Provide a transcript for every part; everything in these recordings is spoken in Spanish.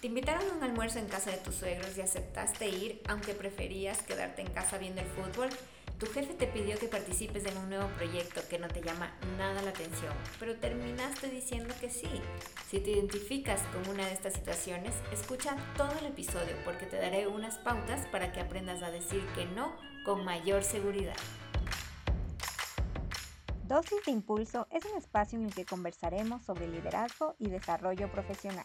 Te invitaron a un almuerzo en casa de tus suegros y aceptaste ir aunque preferías quedarte en casa viendo el fútbol. Tu jefe te pidió que participes en un nuevo proyecto que no te llama nada la atención, pero terminaste diciendo que sí. Si te identificas con una de estas situaciones, escucha todo el episodio porque te daré unas pautas para que aprendas a decir que no con mayor seguridad. Dosis de Impulso es un espacio en el que conversaremos sobre liderazgo y desarrollo profesional.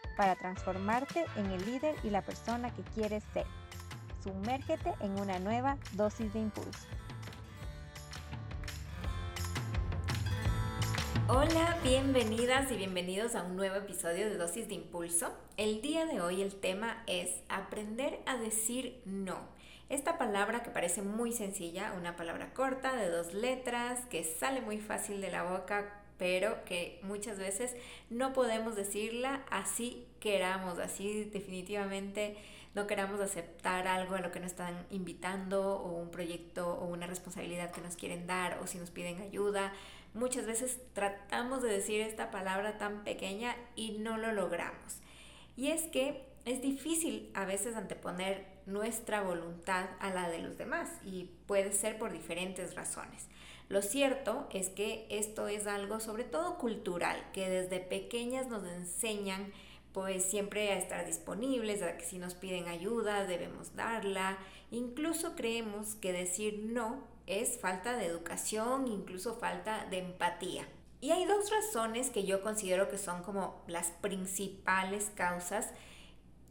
para transformarte en el líder y la persona que quieres ser. Sumérgete en una nueva dosis de impulso. Hola, bienvenidas y bienvenidos a un nuevo episodio de Dosis de Impulso. El día de hoy el tema es aprender a decir no. Esta palabra que parece muy sencilla, una palabra corta de dos letras que sale muy fácil de la boca pero que muchas veces no podemos decirla así queramos, así definitivamente no queramos aceptar algo a lo que nos están invitando o un proyecto o una responsabilidad que nos quieren dar o si nos piden ayuda. Muchas veces tratamos de decir esta palabra tan pequeña y no lo logramos. Y es que es difícil a veces anteponer nuestra voluntad a la de los demás y puede ser por diferentes razones. Lo cierto es que esto es algo sobre todo cultural, que desde pequeñas nos enseñan pues siempre a estar disponibles, a que si nos piden ayuda debemos darla. Incluso creemos que decir no es falta de educación, incluso falta de empatía. Y hay dos razones que yo considero que son como las principales causas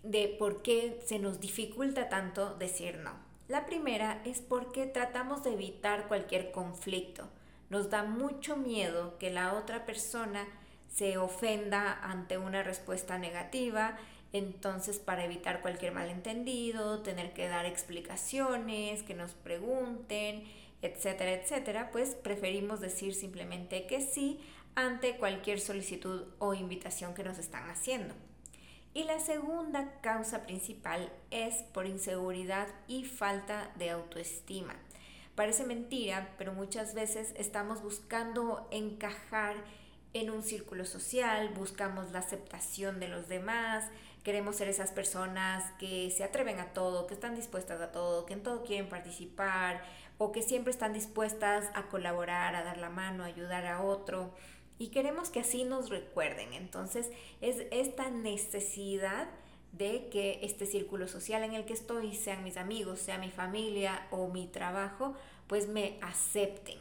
de por qué se nos dificulta tanto decir no. La primera es porque tratamos de evitar cualquier conflicto. Nos da mucho miedo que la otra persona se ofenda ante una respuesta negativa, entonces para evitar cualquier malentendido, tener que dar explicaciones, que nos pregunten, etcétera, etcétera, pues preferimos decir simplemente que sí ante cualquier solicitud o invitación que nos están haciendo. Y la segunda causa principal es por inseguridad y falta de autoestima. Parece mentira, pero muchas veces estamos buscando encajar en un círculo social, buscamos la aceptación de los demás, queremos ser esas personas que se atreven a todo, que están dispuestas a todo, que en todo quieren participar o que siempre están dispuestas a colaborar, a dar la mano, a ayudar a otro y queremos que así nos recuerden. Entonces es esta necesidad de que este círculo social en el que estoy, sean mis amigos, sea mi familia o mi trabajo, pues me acepten.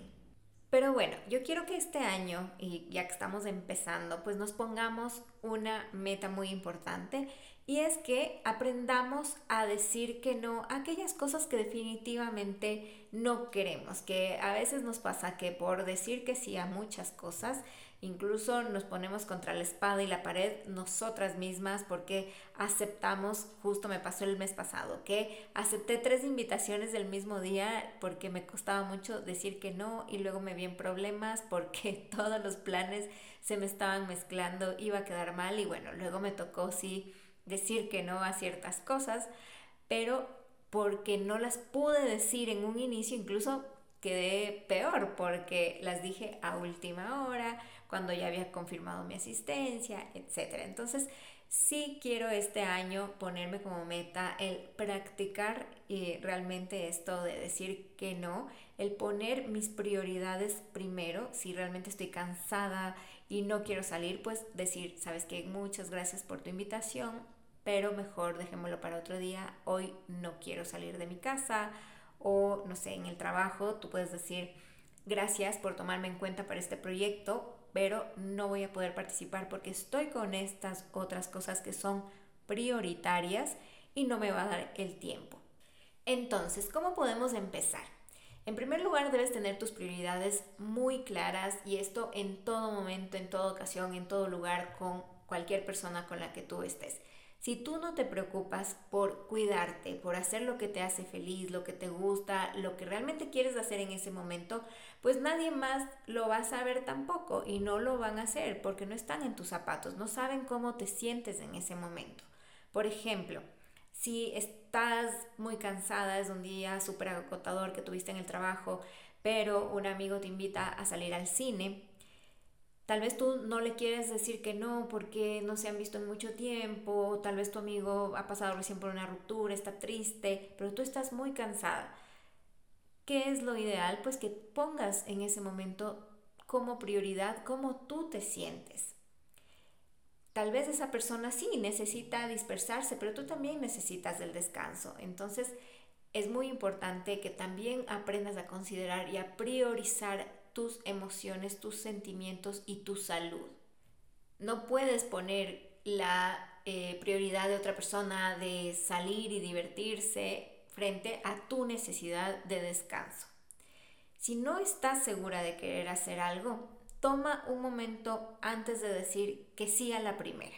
Pero bueno, yo quiero que este año, y ya que estamos empezando, pues nos pongamos una meta muy importante y es que aprendamos a decir que no a aquellas cosas que definitivamente no queremos, que a veces nos pasa que por decir que sí a muchas cosas, Incluso nos ponemos contra la espada y la pared nosotras mismas porque aceptamos, justo me pasó el mes pasado, que acepté tres invitaciones del mismo día porque me costaba mucho decir que no y luego me vi en problemas porque todos los planes se me estaban mezclando, iba a quedar mal y bueno, luego me tocó sí decir que no a ciertas cosas, pero porque no las pude decir en un inicio, incluso quedé peor porque las dije a última hora cuando ya había confirmado mi asistencia, etc. Entonces, sí quiero este año ponerme como meta el practicar y realmente esto de decir que no, el poner mis prioridades primero, si realmente estoy cansada y no quiero salir, pues decir, sabes que muchas gracias por tu invitación, pero mejor dejémoslo para otro día, hoy no quiero salir de mi casa o no sé, en el trabajo tú puedes decir, gracias por tomarme en cuenta para este proyecto, pero no voy a poder participar porque estoy con estas otras cosas que son prioritarias y no me va a dar el tiempo. Entonces, ¿cómo podemos empezar? En primer lugar, debes tener tus prioridades muy claras y esto en todo momento, en toda ocasión, en todo lugar, con cualquier persona con la que tú estés. Si tú no te preocupas por cuidarte, por hacer lo que te hace feliz, lo que te gusta, lo que realmente quieres hacer en ese momento, pues nadie más lo va a saber tampoco y no lo van a hacer porque no están en tus zapatos, no saben cómo te sientes en ese momento. Por ejemplo, si estás muy cansada, es un día súper agotador que tuviste en el trabajo, pero un amigo te invita a salir al cine, Tal vez tú no le quieres decir que no porque no se han visto en mucho tiempo, tal vez tu amigo ha pasado recién por una ruptura, está triste, pero tú estás muy cansada. ¿Qué es lo ideal? Pues que pongas en ese momento como prioridad cómo tú te sientes. Tal vez esa persona sí necesita dispersarse, pero tú también necesitas del descanso. Entonces es muy importante que también aprendas a considerar y a priorizar tus emociones, tus sentimientos y tu salud. No puedes poner la eh, prioridad de otra persona de salir y divertirse frente a tu necesidad de descanso. Si no estás segura de querer hacer algo, toma un momento antes de decir que sí a la primera.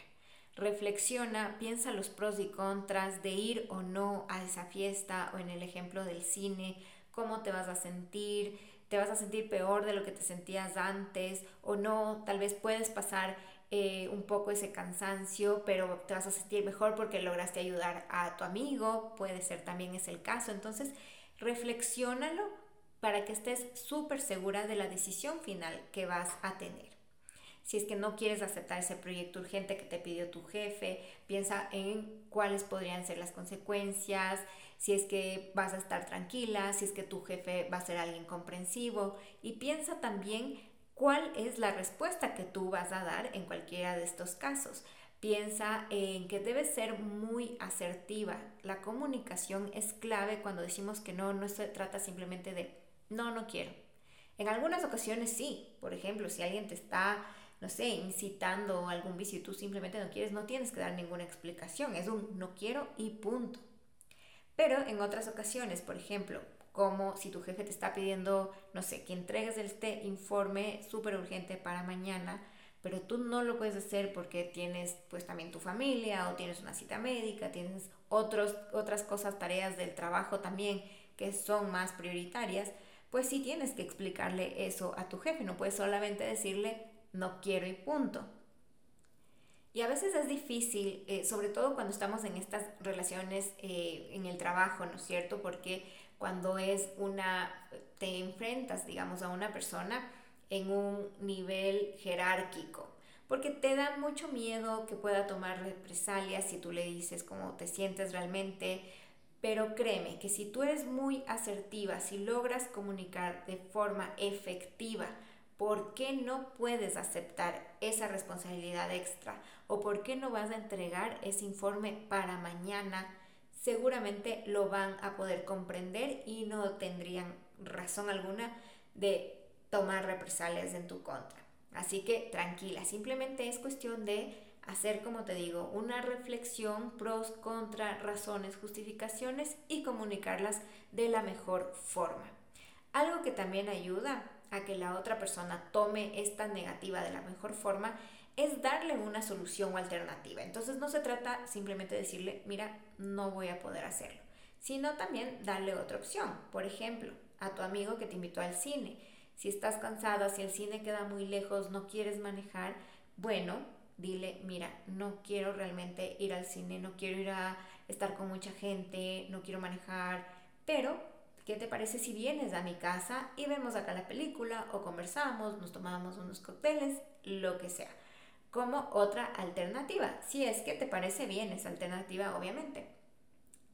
Reflexiona, piensa los pros y contras de ir o no a esa fiesta o en el ejemplo del cine, cómo te vas a sentir, te vas a sentir peor de lo que te sentías antes o no, tal vez puedes pasar eh, un poco ese cansancio, pero te vas a sentir mejor porque lograste ayudar a tu amigo, puede ser también es el caso, entonces reflexiónalo para que estés súper segura de la decisión final que vas a tener. Si es que no quieres aceptar ese proyecto urgente que te pidió tu jefe, piensa en cuáles podrían ser las consecuencias, si es que vas a estar tranquila, si es que tu jefe va a ser alguien comprensivo y piensa también cuál es la respuesta que tú vas a dar en cualquiera de estos casos. Piensa en que debes ser muy asertiva. La comunicación es clave cuando decimos que no, no se trata simplemente de no, no quiero. En algunas ocasiones sí. Por ejemplo, si alguien te está, no sé, incitando algún vicio y tú simplemente no quieres, no tienes que dar ninguna explicación. Es un no quiero y punto. Pero en otras ocasiones, por ejemplo, como si tu jefe te está pidiendo, no sé, que entregues este informe súper urgente para mañana, pero tú no lo puedes hacer porque tienes pues también tu familia o tienes una cita médica, tienes otros, otras cosas, tareas del trabajo también que son más prioritarias, pues sí tienes que explicarle eso a tu jefe, no puedes solamente decirle no quiero y punto. Y a veces es difícil, eh, sobre todo cuando estamos en estas relaciones eh, en el trabajo, ¿no es cierto? Porque cuando es una, te enfrentas, digamos, a una persona en un nivel jerárquico, porque te da mucho miedo que pueda tomar represalias si tú le dices cómo te sientes realmente, pero créeme que si tú eres muy asertiva, si logras comunicar de forma efectiva, ¿por qué no puedes aceptar esa responsabilidad extra? ¿O por qué no vas a entregar ese informe para mañana? Seguramente lo van a poder comprender y no tendrían razón alguna de tomar represalias en tu contra. Así que tranquila, simplemente es cuestión de hacer, como te digo, una reflexión, pros, contra, razones, justificaciones y comunicarlas de la mejor forma. Algo que también ayuda a que la otra persona tome esta negativa de la mejor forma es darle una solución o alternativa. Entonces no se trata simplemente de decirle, mira, no voy a poder hacerlo, sino también darle otra opción. Por ejemplo, a tu amigo que te invitó al cine. Si estás cansada, si el cine queda muy lejos, no quieres manejar, bueno, dile, mira, no quiero realmente ir al cine, no quiero ir a estar con mucha gente, no quiero manejar, pero ¿qué te parece si vienes a mi casa y vemos acá la película o conversamos, nos tomamos unos cócteles, lo que sea? Como otra alternativa, si es que te parece bien esa alternativa, obviamente.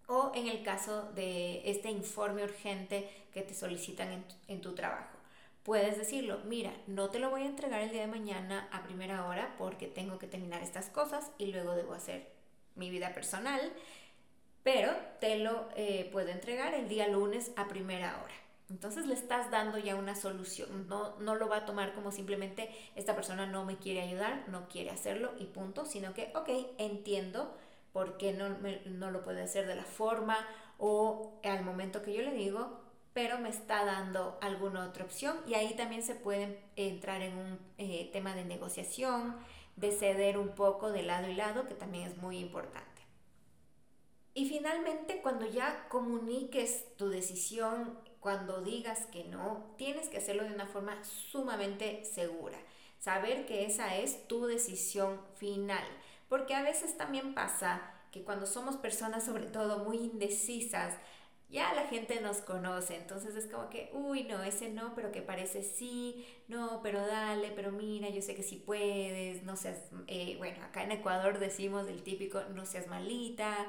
O en el caso de este informe urgente que te solicitan en tu, en tu trabajo. Puedes decirlo, mira, no te lo voy a entregar el día de mañana a primera hora porque tengo que terminar estas cosas y luego debo hacer mi vida personal pero te lo eh, puedo entregar el día lunes a primera hora. Entonces le estás dando ya una solución, no, no lo va a tomar como simplemente esta persona no me quiere ayudar, no quiere hacerlo y punto, sino que, ok, entiendo por qué no, no lo puede hacer de la forma o al momento que yo le digo, pero me está dando alguna otra opción y ahí también se puede entrar en un eh, tema de negociación, de ceder un poco de lado y lado, que también es muy importante. Y finalmente, cuando ya comuniques tu decisión, cuando digas que no, tienes que hacerlo de una forma sumamente segura. Saber que esa es tu decisión final. Porque a veces también pasa que cuando somos personas sobre todo muy indecisas, ya la gente nos conoce, entonces es como que, uy, no, ese no, pero que parece sí, no, pero dale, pero mira, yo sé que sí puedes, no seas, eh, bueno, acá en Ecuador decimos el típico, no seas malita,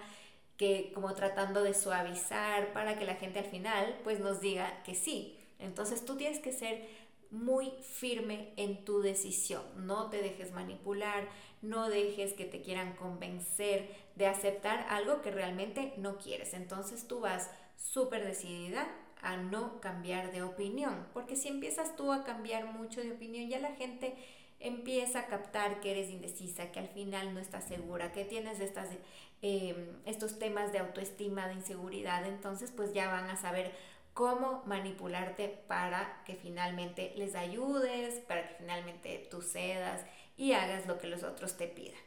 que como tratando de suavizar para que la gente al final pues nos diga que sí. Entonces tú tienes que ser muy firme en tu decisión, no te dejes manipular, no dejes que te quieran convencer de aceptar algo que realmente no quieres. Entonces tú vas súper decidida a no cambiar de opinión, porque si empiezas tú a cambiar mucho de opinión, ya la gente empieza a captar que eres indecisa, que al final no estás segura, que tienes estas, em, estos temas de autoestima, de inseguridad, entonces pues ya van a saber cómo manipularte para que finalmente les ayudes, para que finalmente tú cedas y hagas lo que los otros te pidan.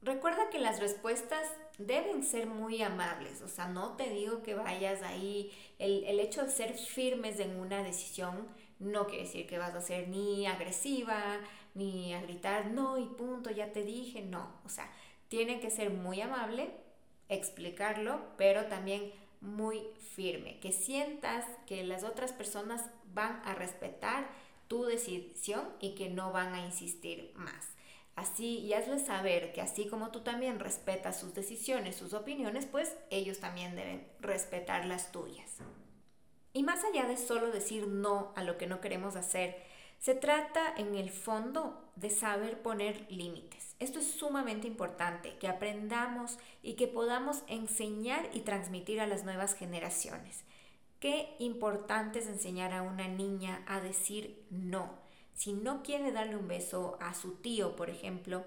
Recuerda que las respuestas deben ser muy amables, o sea, no te digo que vayas ahí, el, el hecho de ser firmes en una decisión no quiere decir que vas a ser ni agresiva, ni a gritar, no y punto, ya te dije, no, o sea, tiene que ser muy amable, explicarlo, pero también muy firme, que sientas que las otras personas van a respetar tu decisión y que no van a insistir más. Así, y hazles saber que así como tú también respetas sus decisiones, sus opiniones, pues ellos también deben respetar las tuyas. Y más allá de solo decir no a lo que no queremos hacer, se trata en el fondo de saber poner límites. Esto es sumamente importante, que aprendamos y que podamos enseñar y transmitir a las nuevas generaciones. Qué importante es enseñar a una niña a decir no. Si no quiere darle un beso a su tío, por ejemplo,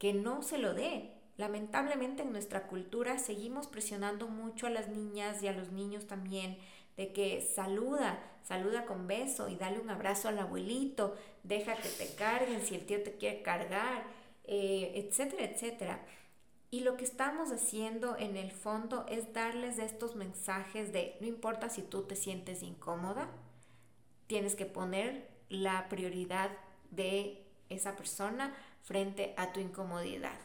que no se lo dé. Lamentablemente en nuestra cultura seguimos presionando mucho a las niñas y a los niños también de que saluda, saluda con beso y dale un abrazo al abuelito, deja que te carguen si el tío te quiere cargar, eh, etcétera, etcétera. Y lo que estamos haciendo en el fondo es darles estos mensajes de no importa si tú te sientes incómoda, tienes que poner la prioridad de esa persona frente a tu incomodidad.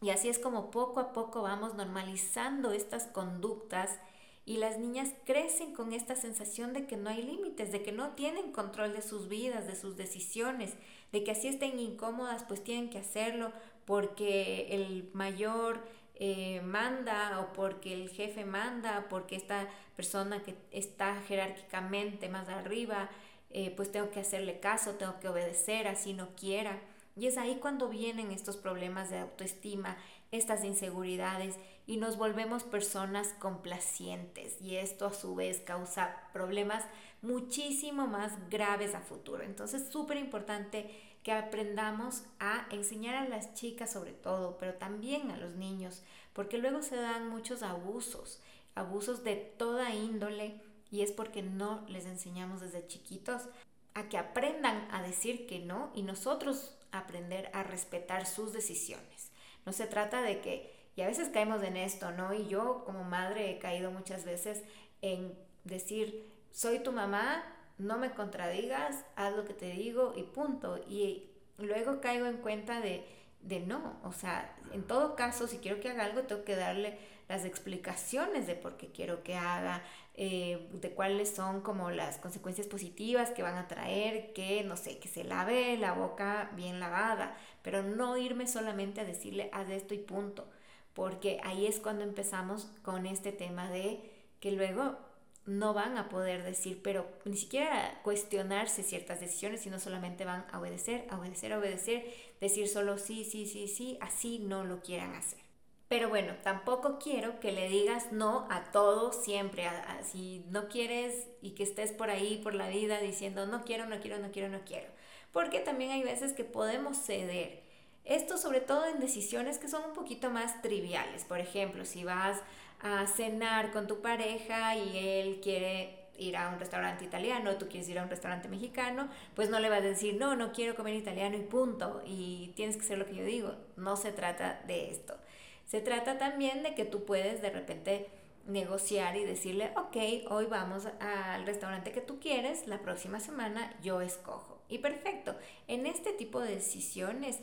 Y así es como poco a poco vamos normalizando estas conductas y las niñas crecen con esta sensación de que no hay límites, de que no tienen control de sus vidas, de sus decisiones, de que así estén incómodas, pues tienen que hacerlo porque el mayor eh, manda o porque el jefe manda, porque esta persona que está jerárquicamente más arriba, eh, pues tengo que hacerle caso, tengo que obedecer, así no quiera. Y es ahí cuando vienen estos problemas de autoestima, estas inseguridades y nos volvemos personas complacientes y esto a su vez causa problemas muchísimo más graves a futuro. Entonces, súper importante que aprendamos a enseñar a las chicas sobre todo, pero también a los niños, porque luego se dan muchos abusos, abusos de toda índole y es porque no les enseñamos desde chiquitos a que aprendan a decir que no y nosotros aprender a respetar sus decisiones. No se trata de que y a veces caemos en esto, ¿no? Y yo como madre he caído muchas veces en decir, soy tu mamá, no me contradigas, haz lo que te digo y punto. Y luego caigo en cuenta de, de no, o sea, en todo caso, si quiero que haga algo, tengo que darle las explicaciones de por qué quiero que haga, eh, de cuáles son como las consecuencias positivas que van a traer, que no sé, que se lave la boca bien lavada, pero no irme solamente a decirle haz esto y punto porque ahí es cuando empezamos con este tema de que luego no van a poder decir, pero ni siquiera cuestionarse ciertas decisiones, sino solamente van a obedecer, a obedecer, a obedecer, decir solo sí, sí, sí, sí, así no lo quieran hacer. Pero bueno, tampoco quiero que le digas no a todo siempre. si no quieres y que estés por ahí, por la vida, diciendo no quiero, no quiero, no quiero, no quiero. Porque también hay veces que podemos ceder esto sobre todo en decisiones que son un poquito más triviales. Por ejemplo, si vas a cenar con tu pareja y él quiere ir a un restaurante italiano, tú quieres ir a un restaurante mexicano, pues no le vas a decir, no, no quiero comer italiano y punto, y tienes que hacer lo que yo digo. No se trata de esto. Se trata también de que tú puedes de repente negociar y decirle, ok, hoy vamos al restaurante que tú quieres, la próxima semana yo escojo. Y perfecto, en este tipo de decisiones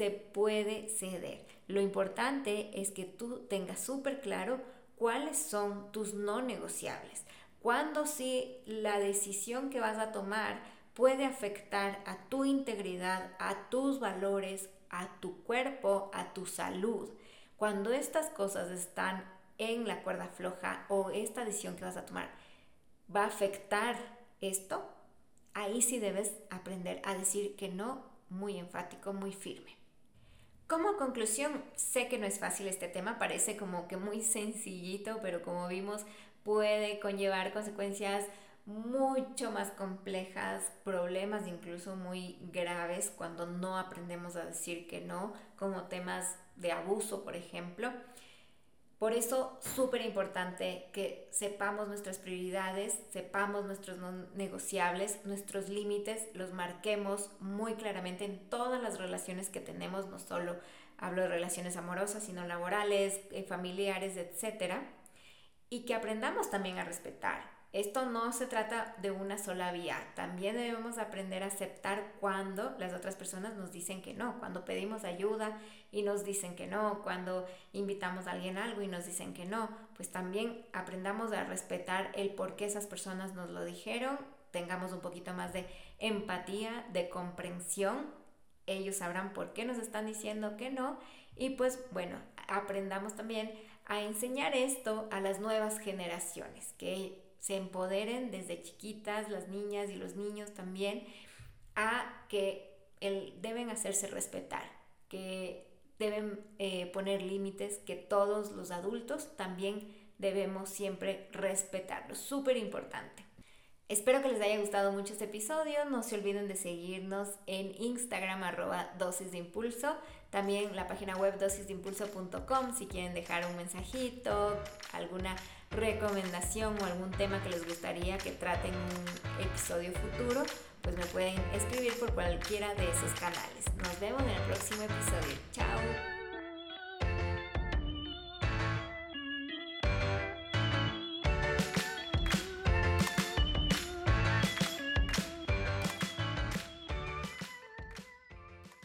se puede ceder. Lo importante es que tú tengas súper claro cuáles son tus no negociables. Cuando si la decisión que vas a tomar puede afectar a tu integridad, a tus valores, a tu cuerpo, a tu salud. Cuando estas cosas están en la cuerda floja o esta decisión que vas a tomar va a afectar esto, ahí sí debes aprender a decir que no muy enfático, muy firme. Como conclusión, sé que no es fácil este tema, parece como que muy sencillito, pero como vimos puede conllevar consecuencias mucho más complejas, problemas incluso muy graves cuando no aprendemos a decir que no, como temas de abuso, por ejemplo. Por eso, súper importante que sepamos nuestras prioridades, sepamos nuestros no negociables, nuestros límites, los marquemos muy claramente en todas las relaciones que tenemos, no solo hablo de relaciones amorosas, sino laborales, eh, familiares, etc. Y que aprendamos también a respetar esto no se trata de una sola vía. También debemos aprender a aceptar cuando las otras personas nos dicen que no, cuando pedimos ayuda y nos dicen que no, cuando invitamos a alguien algo y nos dicen que no, pues también aprendamos a respetar el por qué esas personas nos lo dijeron, tengamos un poquito más de empatía, de comprensión, ellos sabrán por qué nos están diciendo que no. Y pues bueno, aprendamos también a enseñar esto a las nuevas generaciones, que se empoderen desde chiquitas, las niñas y los niños también, a que el, deben hacerse respetar, que deben eh, poner límites, que todos los adultos también debemos siempre respetarlos. Súper importante. Espero que les haya gustado mucho este episodio. No se olviden de seguirnos en Instagram arroba dosis de impulso. También la página web dosisdeimpulso.com si quieren dejar un mensajito, alguna recomendación o algún tema que les gustaría que traten en un episodio futuro, pues me pueden escribir por cualquiera de esos canales. Nos vemos en el próximo episodio. Chao.